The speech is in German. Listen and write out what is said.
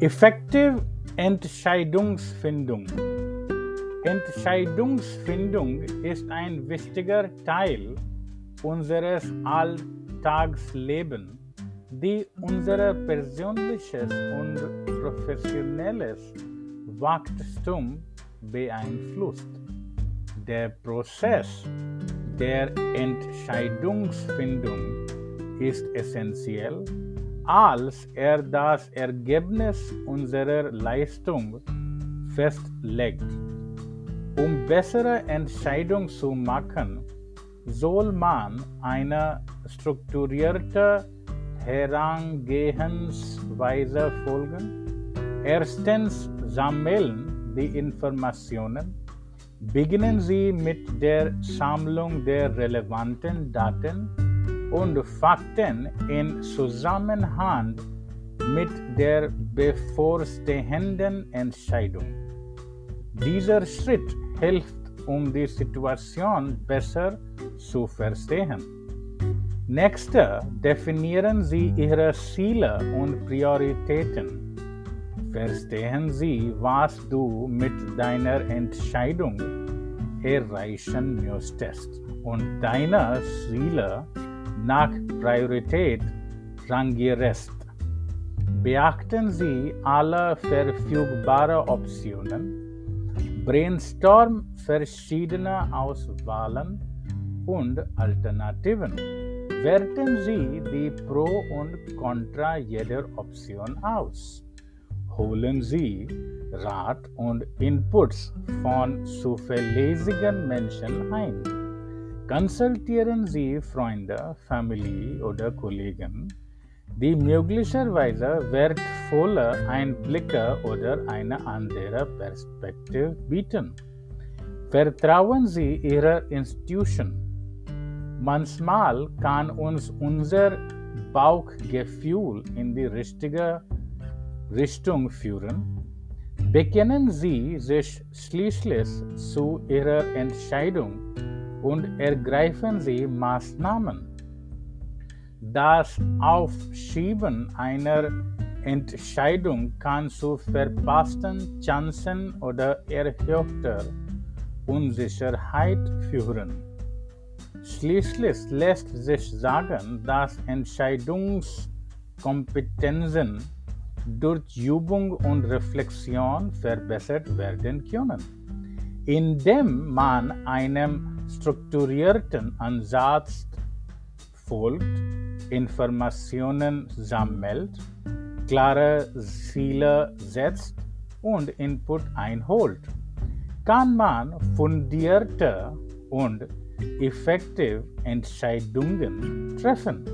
Effektive Entscheidungsfindung. Entscheidungsfindung ist ein wichtiger Teil unseres Alltagslebens, die unser persönliches und professionelles Wachstum beeinflusst. Der Prozess der Entscheidungsfindung ist essentiell als er das Ergebnis unserer Leistung festlegt. Um bessere Entscheidungen zu machen, soll man eine strukturierte Herangehensweise folgen. Erstens sammeln die Informationen. Beginnen Sie mit der Sammlung der relevanten Daten und Fakten in Zusammenhang mit der bevorstehenden Entscheidung. Dieser Schritt hilft, um die Situation besser zu verstehen. Nächster definieren Sie Ihre Ziele und Prioritäten. Verstehen Sie, was du mit deiner Entscheidung erreichen möchtest und deine Ziele nach Priorität rangierst. Beachten Sie alle verfügbaren Optionen, brainstorm verschiedene Auswahlen und Alternativen. Werten Sie die Pro und Contra jeder Option aus. Holen Sie Rat und Inputs von zuverlässigen Menschen ein. Konsultieren Sie Freunde, Familie oder Kollegen, die möglicherweise wertvolle Einblicke oder eine andere Perspektive bieten. Vertrauen Sie Ihrer Institution. Manchmal kann uns unser Bauchgefühl in die richtige Richtung führen. Bekennen Sie sich schließlich zu Ihrer Entscheidung und ergreifen Sie Maßnahmen. Das Aufschieben einer Entscheidung kann zu verpassten Chancen oder erhöhter Unsicherheit führen. Schließlich lässt sich sagen, dass Entscheidungskompetenzen durch Übung und Reflexion verbessert werden können, indem man einem strukturierten Ansatz folgt, Informationen sammelt, klare Ziele setzt und Input einholt, kann man fundierte und effektive Entscheidungen treffen.